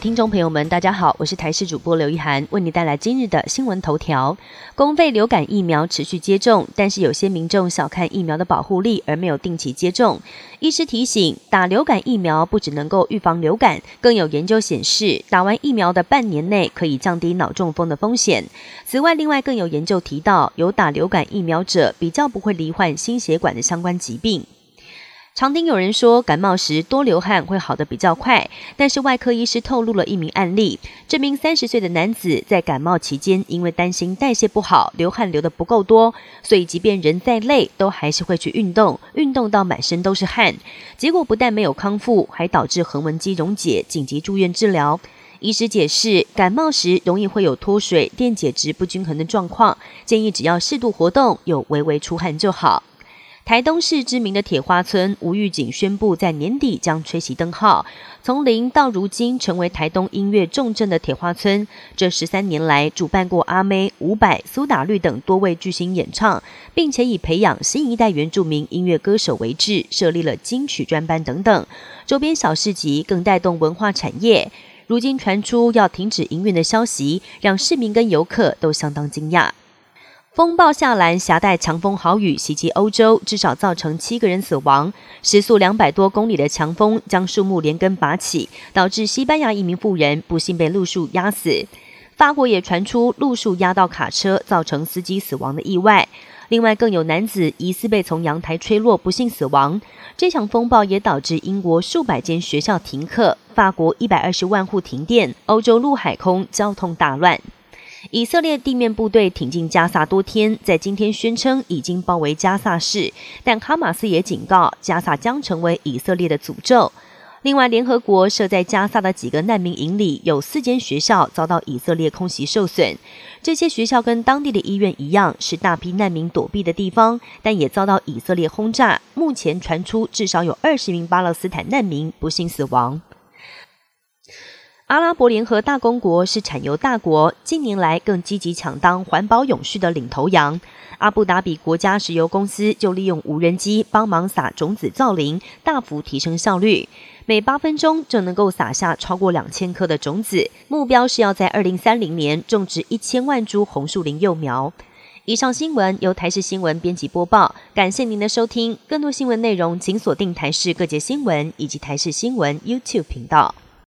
听众朋友们，大家好，我是台视主播刘一涵，为你带来今日的新闻头条。公费流感疫苗持续接种，但是有些民众小看疫苗的保护力，而没有定期接种。医师提醒，打流感疫苗不只能够预防流感，更有研究显示，打完疫苗的半年内可以降低脑中风的风险。此外，另外更有研究提到，有打流感疫苗者比较不会罹患心血管的相关疾病。常听有人说，感冒时多流汗会好得比较快，但是外科医师透露了一名案例，这名三十岁的男子在感冒期间，因为担心代谢不好，流汗流得不够多，所以即便人再累，都还是会去运动，运动到满身都是汗，结果不但没有康复，还导致横纹肌溶解，紧急住院治疗。医师解释，感冒时容易会有脱水、电解质不均衡的状况，建议只要适度活动，有微微出汗就好。台东市知名的铁花村吴玉景宣布，在年底将吹熄灯号。从零到如今，成为台东音乐重镇的铁花村，这十三年来主办过阿妹、伍佰、苏打绿等多位巨星演唱，并且以培养新一代原住民音乐歌手为志，设立了金曲专班等等。周边小市集更带动文化产业。如今传出要停止营运的消息，让市民跟游客都相当惊讶。风暴夏兰携带强风豪雨袭击欧洲，至少造成七个人死亡。时速两百多公里的强风将树木连根拔起，导致西班牙一名妇人不幸被路树压死。法国也传出路树压到卡车，造成司机死亡的意外。另外，更有男子疑似被从阳台吹落，不幸死亡。这场风暴也导致英国数百间学校停课，法国一百二十万户停电，欧洲陆海空交通大乱。以色列地面部队挺进加萨多天，在今天宣称已经包围加萨市，但哈马斯也警告加萨将成为以色列的诅咒。另外，联合国设在加萨的几个难民营里，有四间学校遭到以色列空袭受损。这些学校跟当地的医院一样，是大批难民躲避的地方，但也遭到以色列轰炸。目前传出至少有二十名巴勒斯坦难民不幸死亡。阿拉伯联合大公国是产油大国，近年来更积极抢当环保永续的领头羊。阿布达比国家石油公司就利用无人机帮忙撒种子造林，大幅提升效率，每八分钟就能够撒下超过两千颗的种子。目标是要在二零三零年种植一千万株红树林幼苗。以上新闻由台视新闻编辑播报，感谢您的收听。更多新闻内容请锁定台视各节新闻以及台视新闻 YouTube 频道。